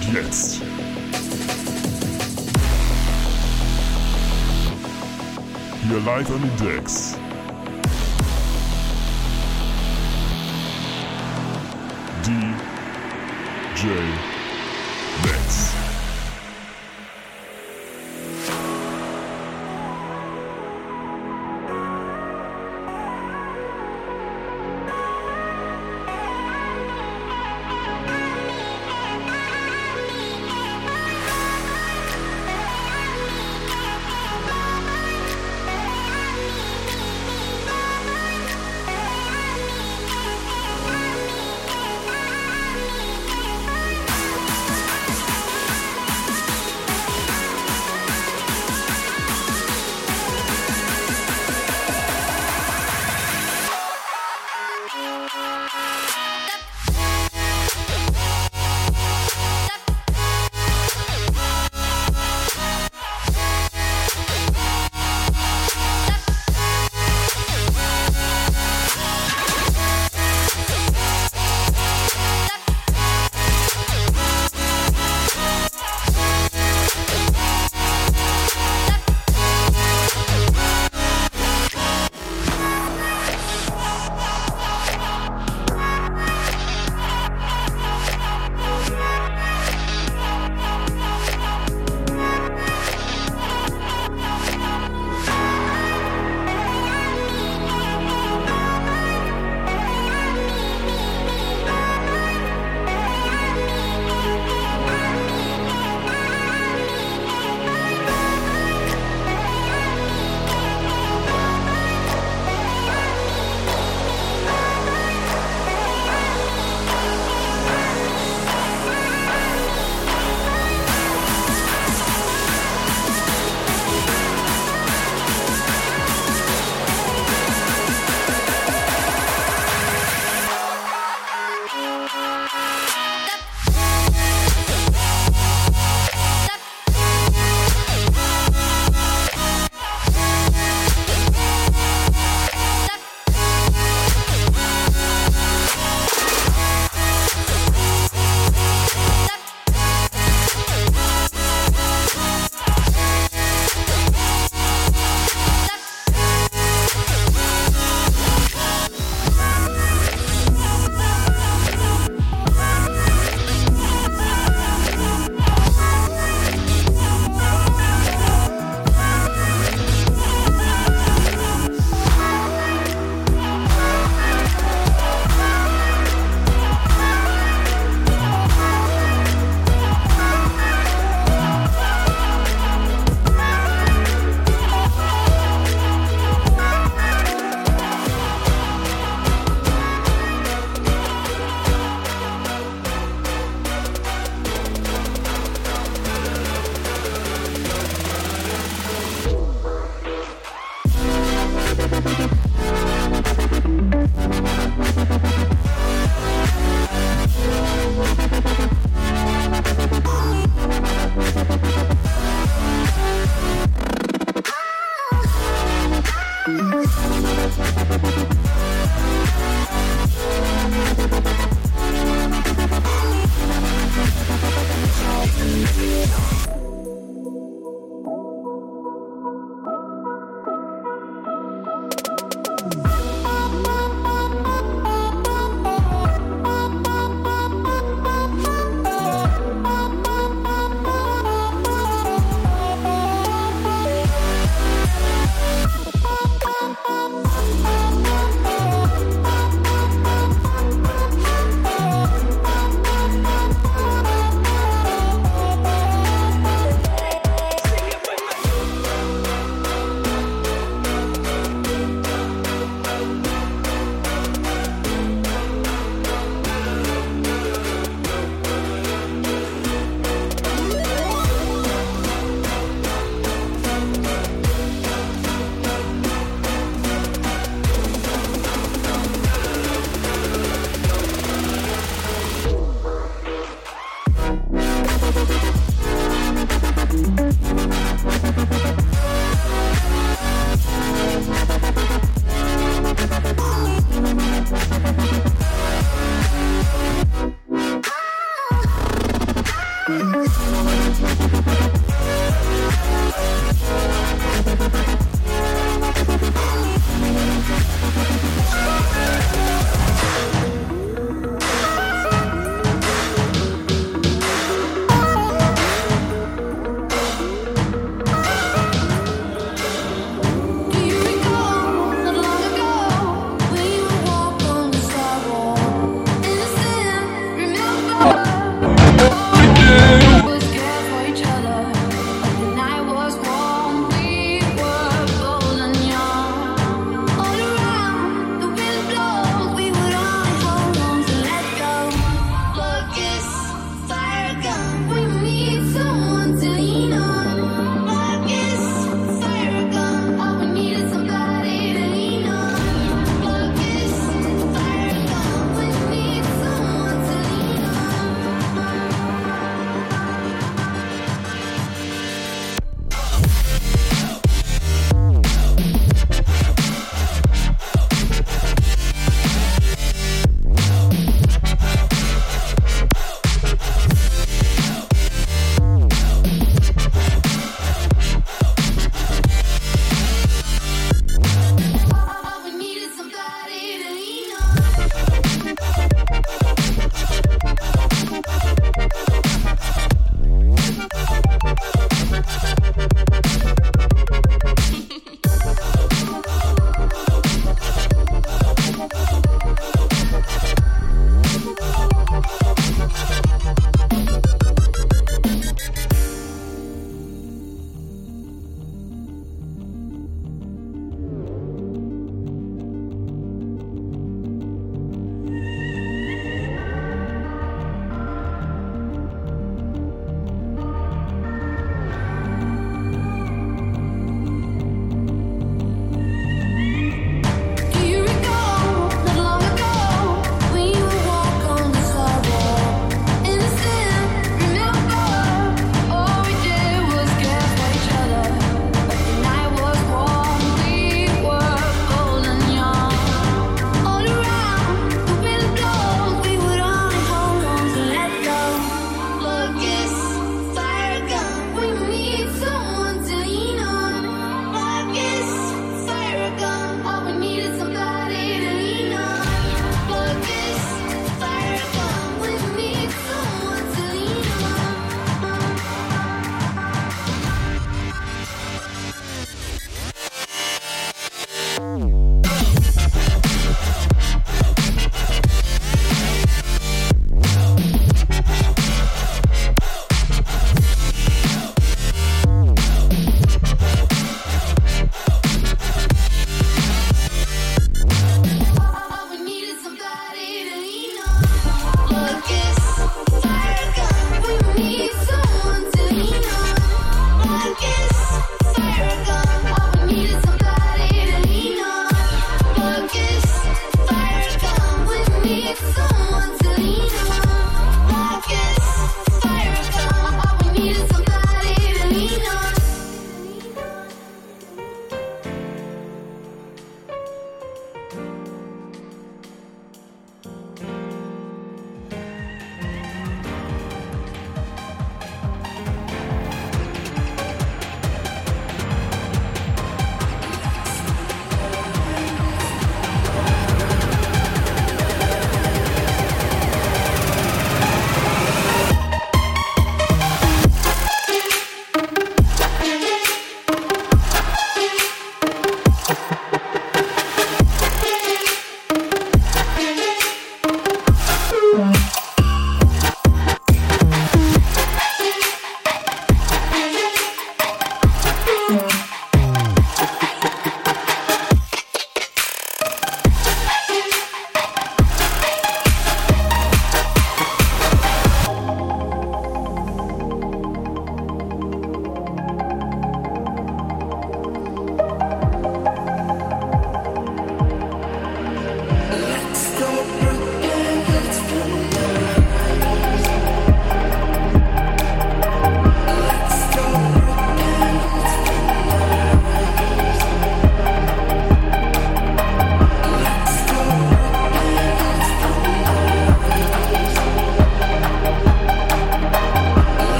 Und jetzt. Hier live an den Decks. DJ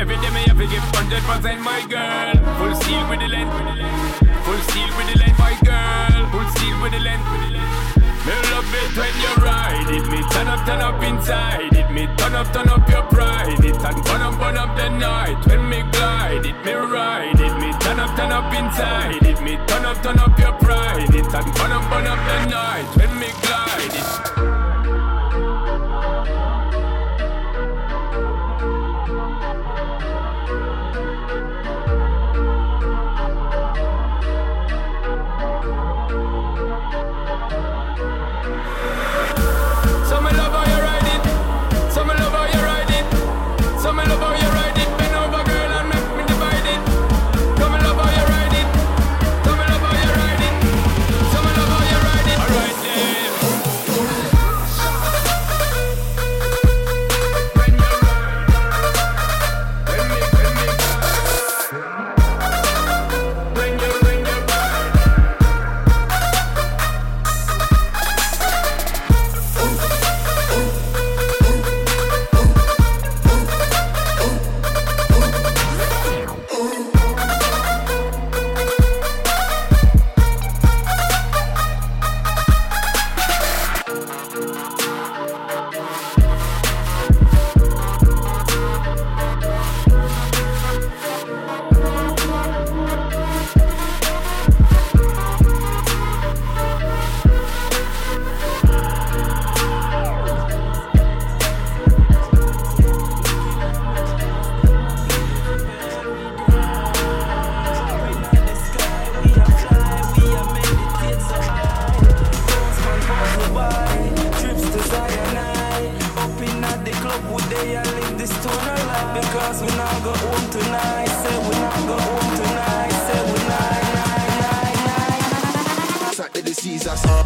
every day me have to give 100% my girl full steel with the length full steel with the length my girl. Full steel with the length me love it when you ride it. Me turn up turn up inside it. Me turn up turn up your pride. It and burn up burn up the night when me glide it. Me ride it. Me turn up turn up inside it. Me turn up turn up your pride. It and burn up burn up the night when me up with day I live this town alive because we not go home tonight. Say we not go home tonight. Say we not. Saturday sees us.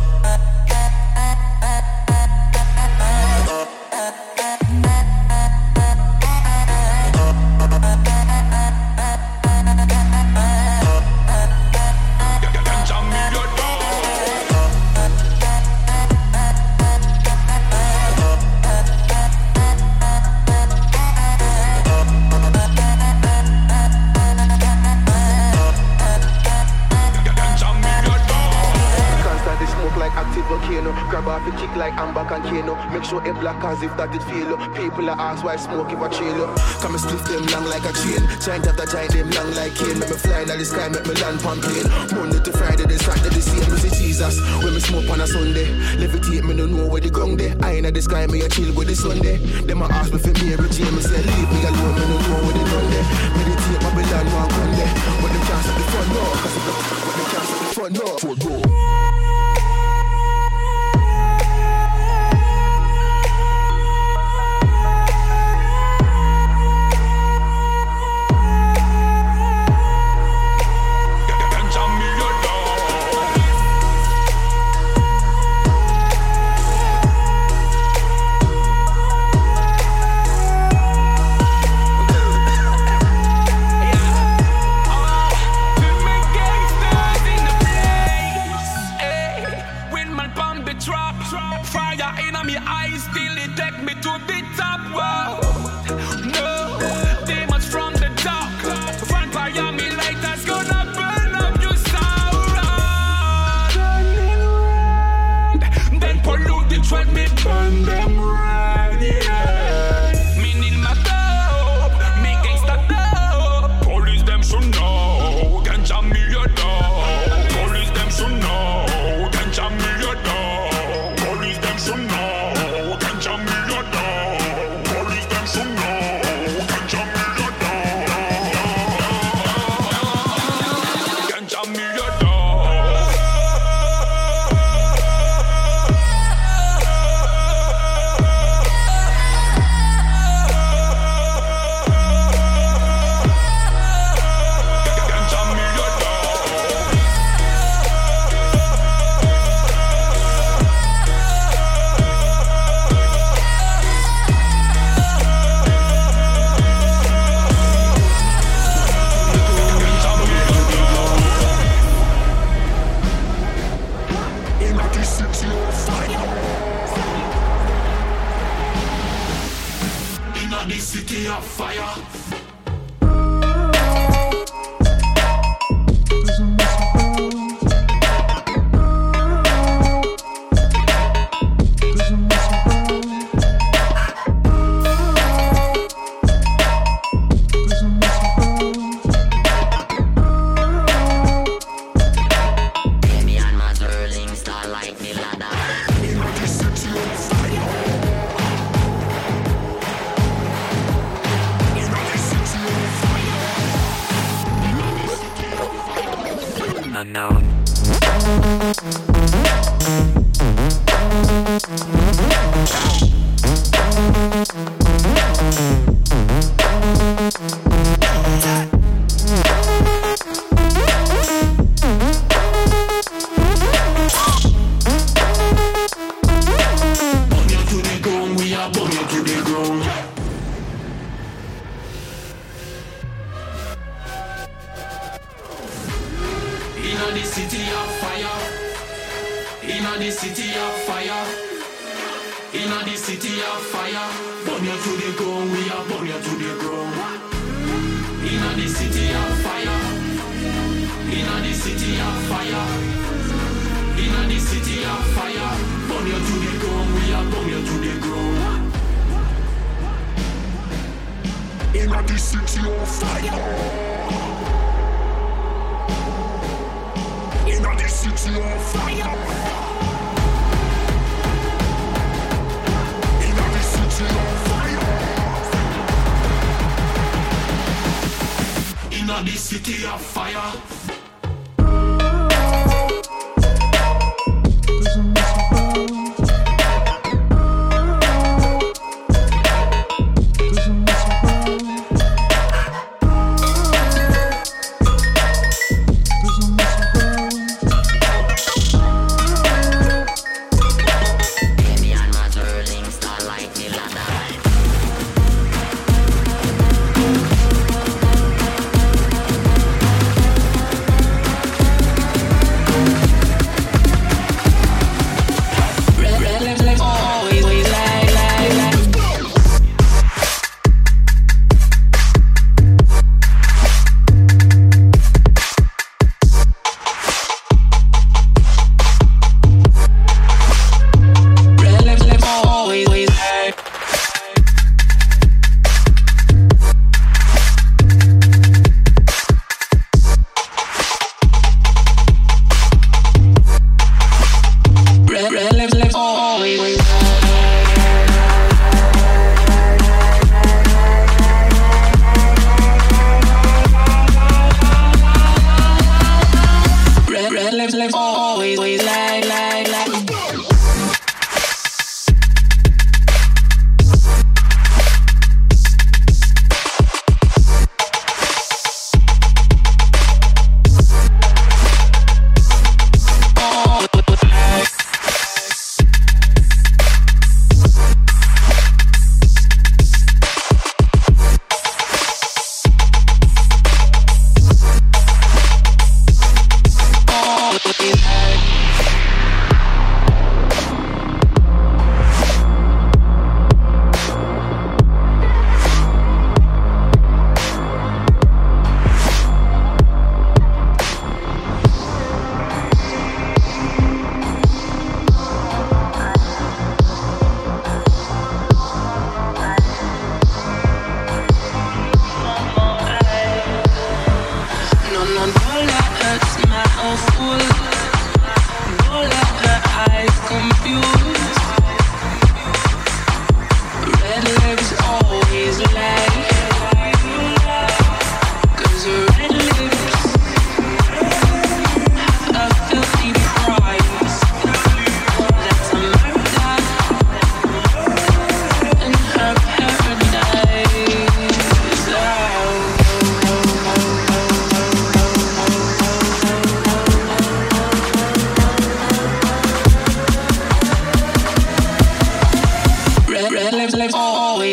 Cause if that did feel. People are ask why smoke if I chill. Come and split them long like a chain. Giant after giant them long like cane Make me fly in the sky, make me land on plane Monday to Friday, then Saturday the same We see Jesus, when me smoke on a Sunday Levitate, me no know where the ground there. I in the sky, me a chill with the Sunday Them a ask me for Mary Jane Me say leave me alone, me no know where they done there. Meditate, Babylon, one gun there. But them can't stop the fun, no. Cause them can't stop the fun, no. Fun, no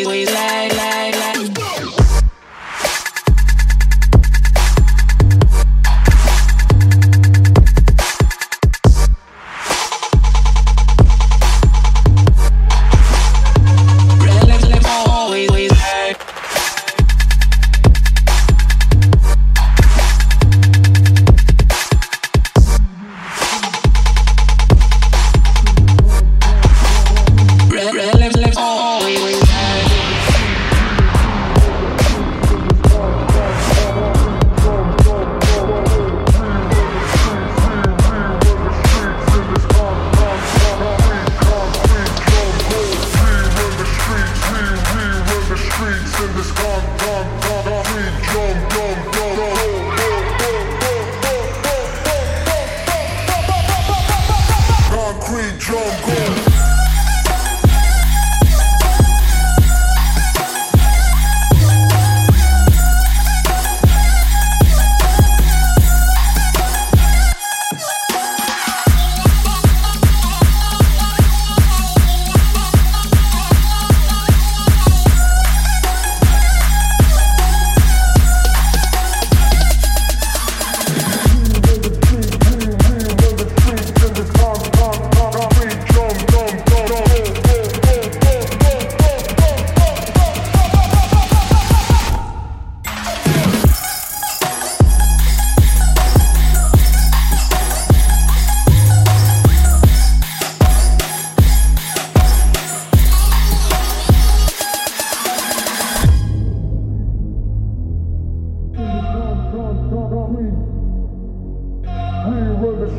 always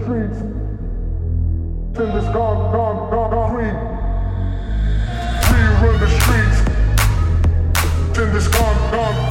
streets in this gone, gone, gone, gone free. We run the streets in this gone, gone.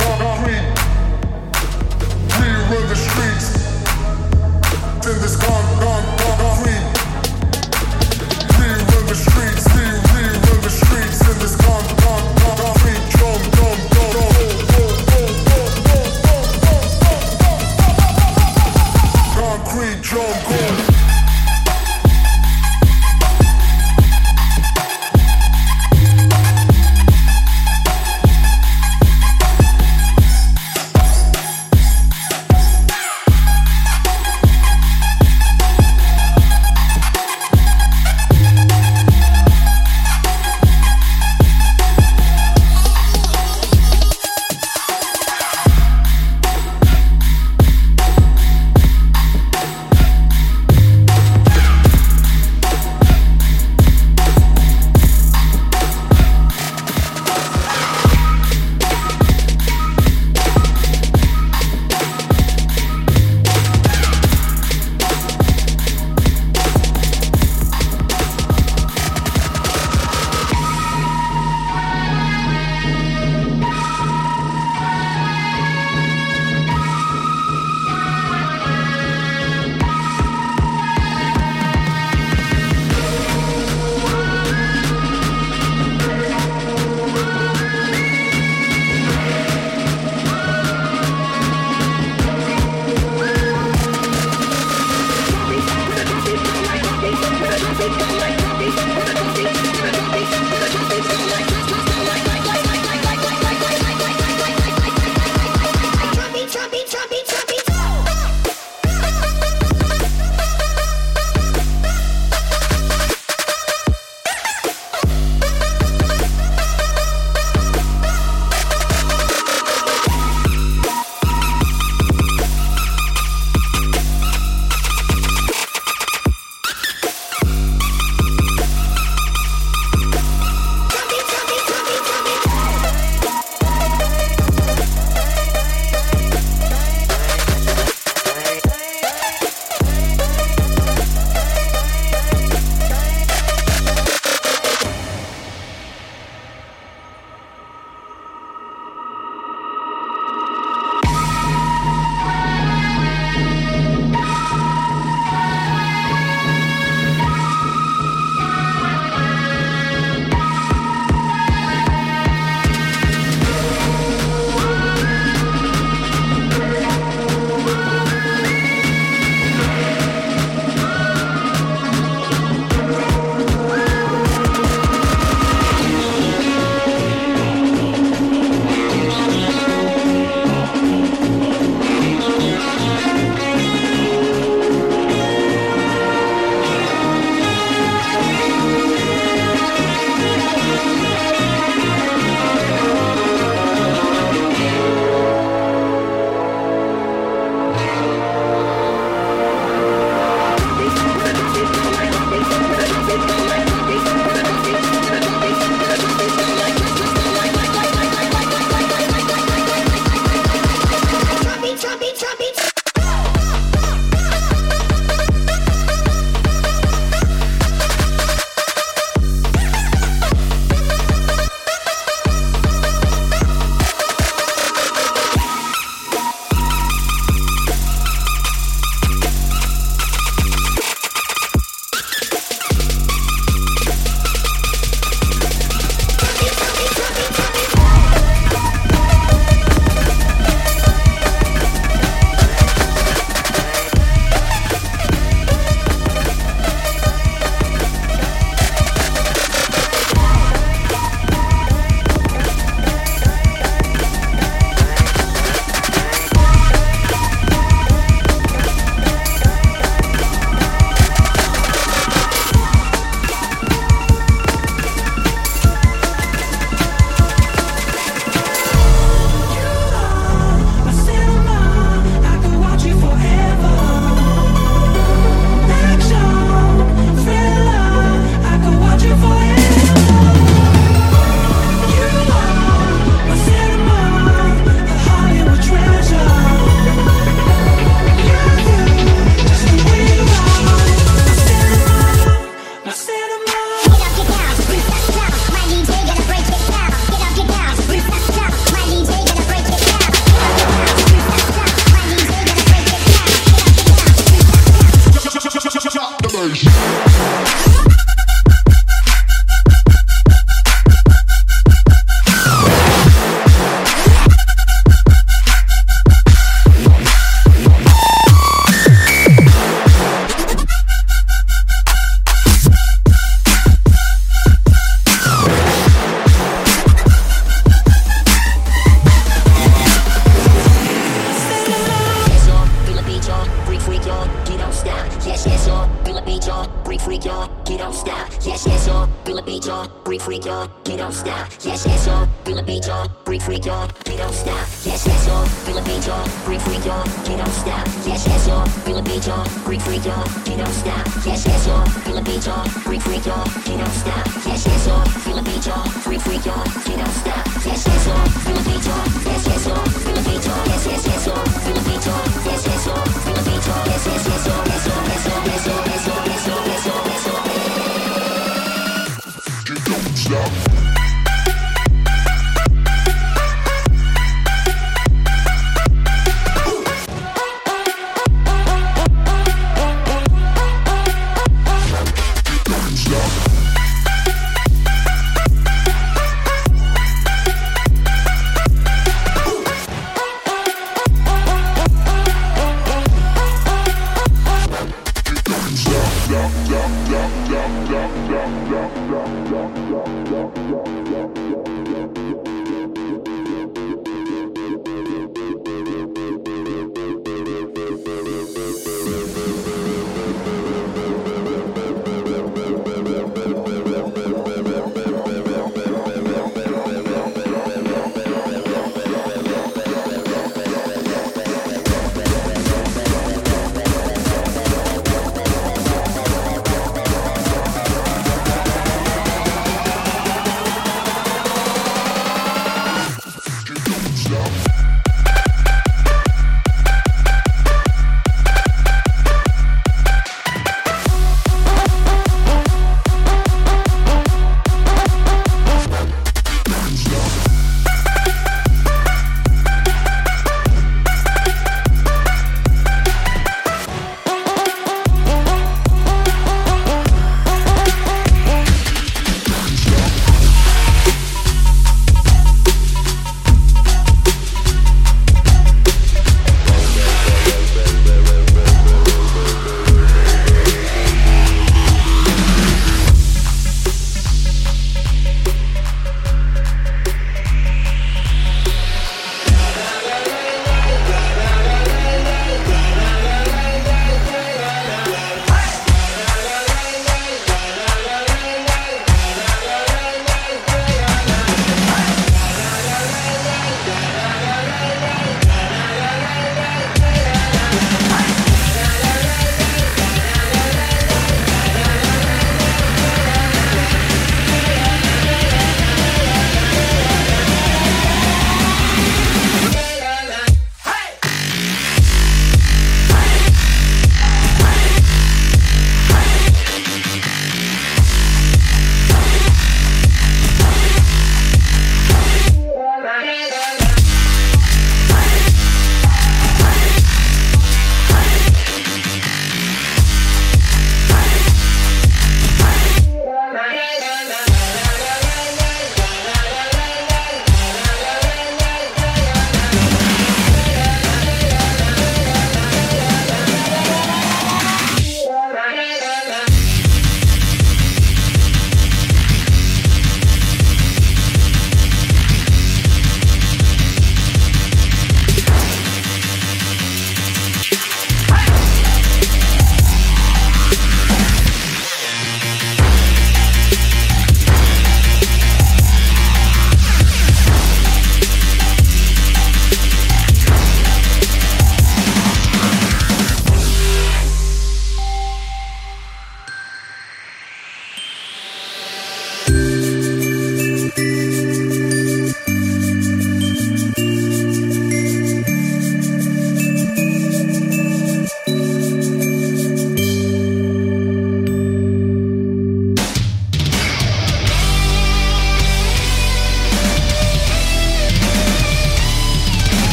get on stop. Yes, yes, y'all, feel a beat, y'all, freak, freak, y'all, get on stop. Yes, yes, y'all, feel a beat, y'all, freak, freak, y'all, get on stop. Yes, yes, y'all, feel a beat, y'all, freak, freak, get on stop. Yes, yes, y'all, feel a beat, y'all, freak, freak, y'all, get on stop. Yes, yes, y'all, feel a beat, y'all, freak, freak, get on stop. Yes, yes, y'all, feel a beat, y'all, freak, freak, get on stop. Yes, yes, y'all, feel a beat, y'all, yes, yes, y'all, feel a beat, y'all, yes, yes, yes, y'all, feel a beat, y'all, yes, yes, y'all, feel a beat, y'all, yes, yes, yes.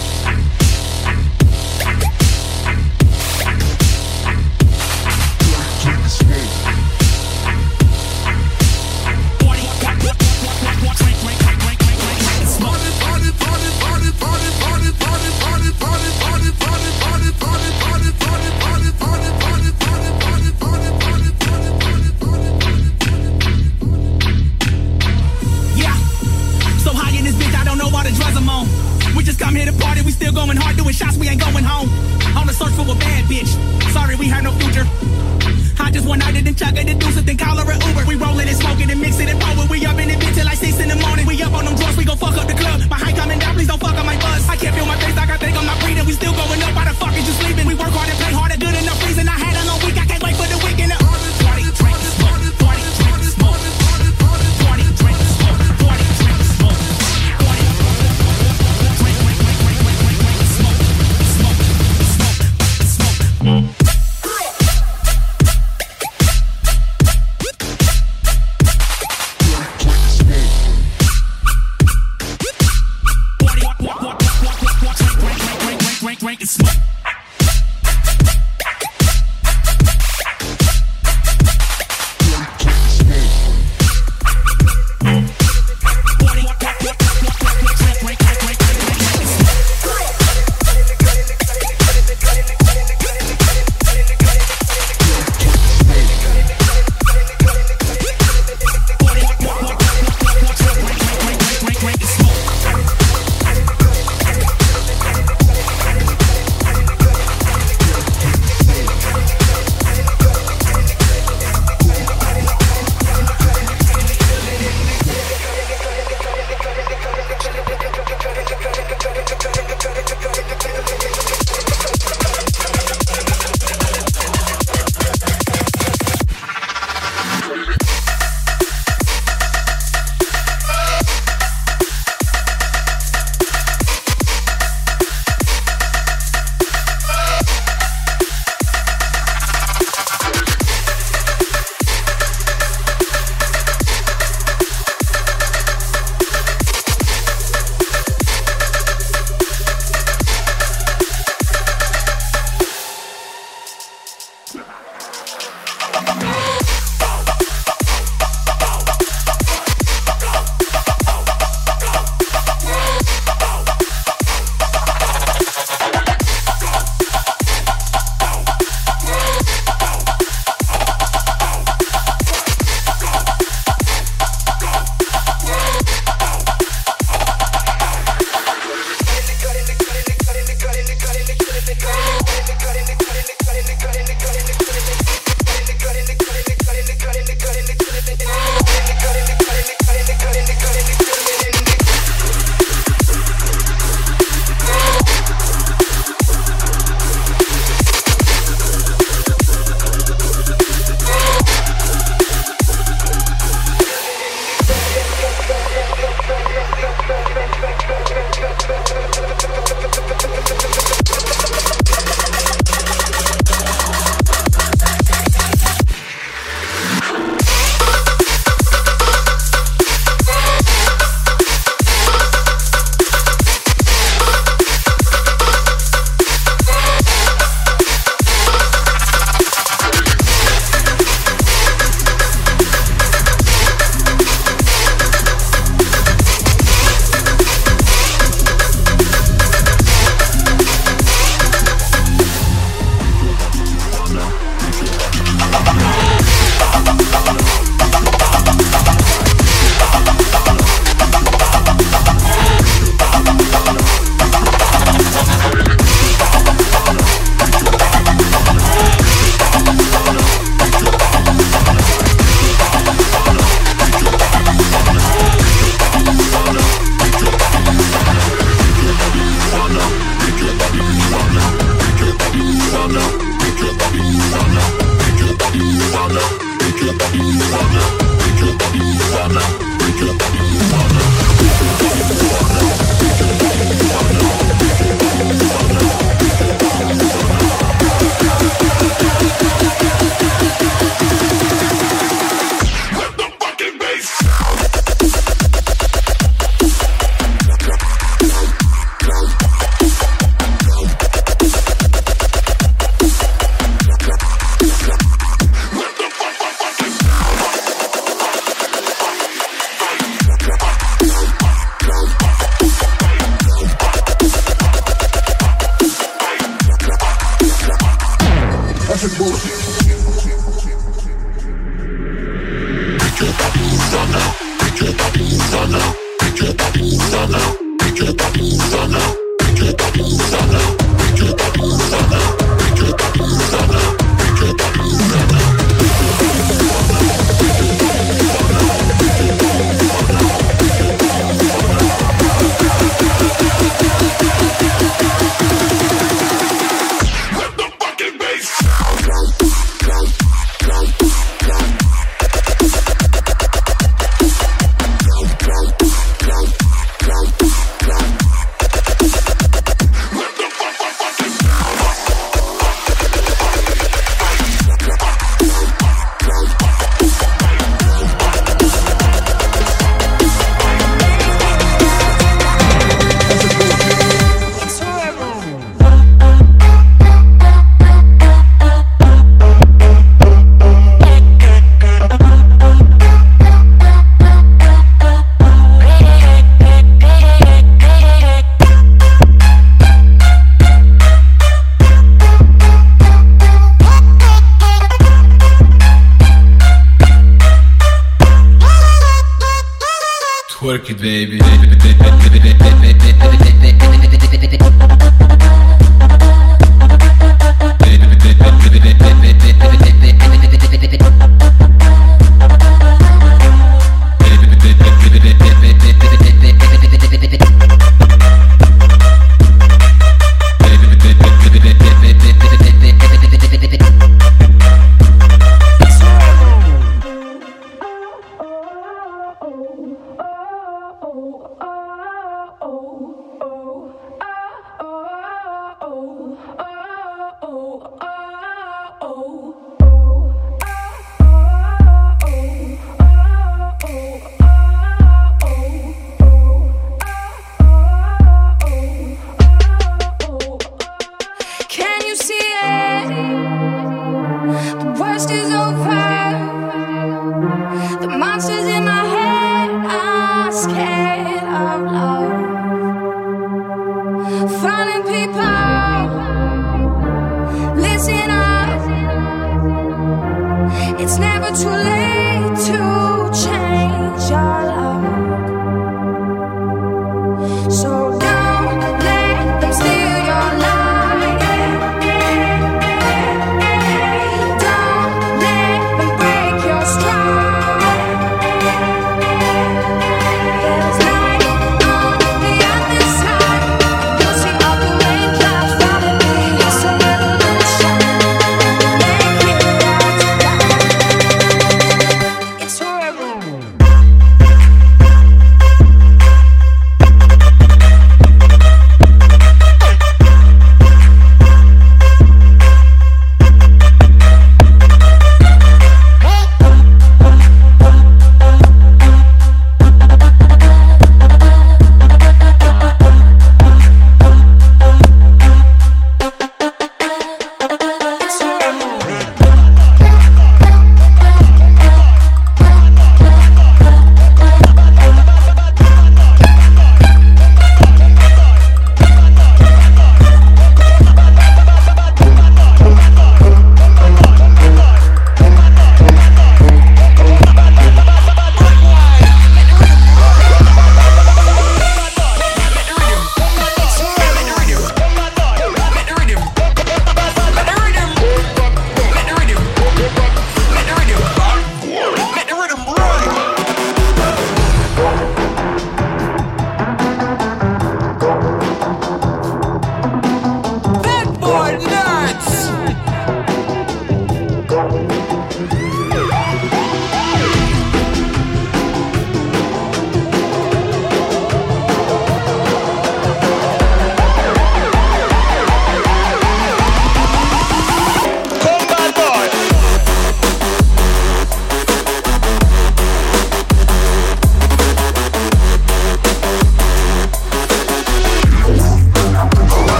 Yeah.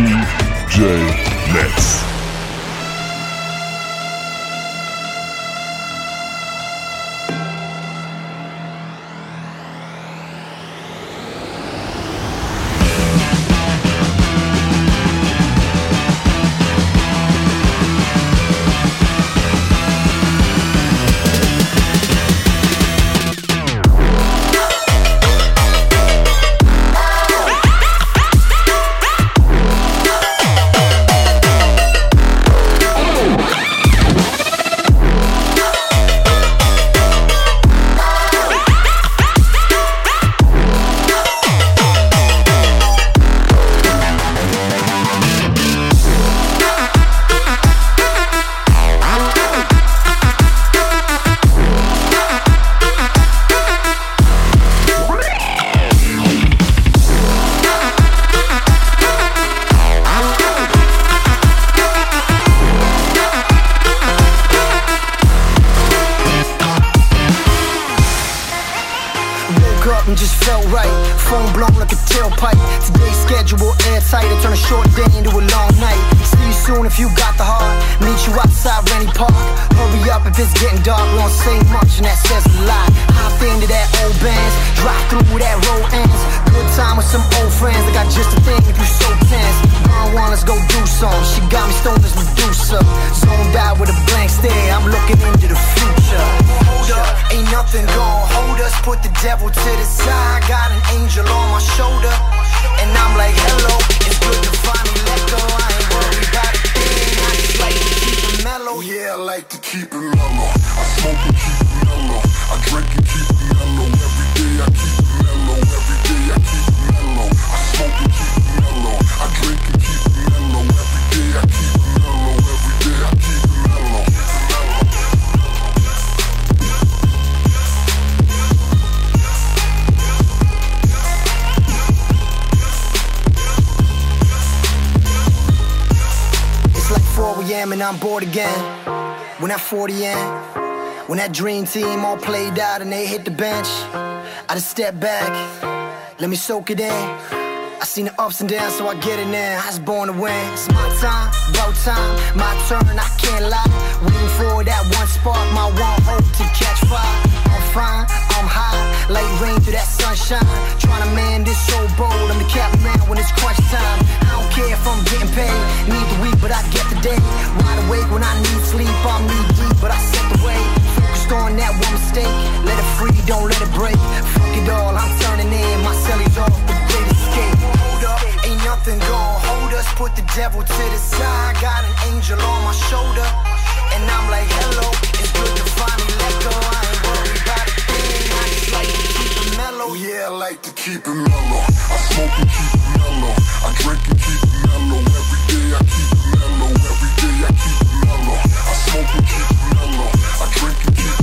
DJ Mets. Next. dream team all played out and they hit the bench. I just step back, let me soak it in. I seen the ups and downs, so I get it now. I was born to win. It's my time, about time, my turn, I can't lie. Waiting for that one spark, my one hope to catch fire. I'm fine, I'm high, like rain through that sunshine. Trying to man this so bold, I'm the captain when it's crunch time. I don't care if I'm getting paid, need the week, but I get the day. Wide awake when I need sleep, I'm knee deep, but I set the way Focused on that one mistake. Let it free, don't let it break. Fuck it all, I'm turning in. My cellies off the great escape. Hold up, ain't nothing gonna hold us. Put the devil to the side. Got an angel on my shoulder. And I'm like, hello, it's good to finally let go. I ain't worried about. I like to keep it mellow. Yeah, I like to keep it mellow. I smoke and keep it mellow. I drink and keep it mellow. Every day I keep it mellow. Every day I keep it mellow. I smoke and keep it mellow. I drink and keep it mellow.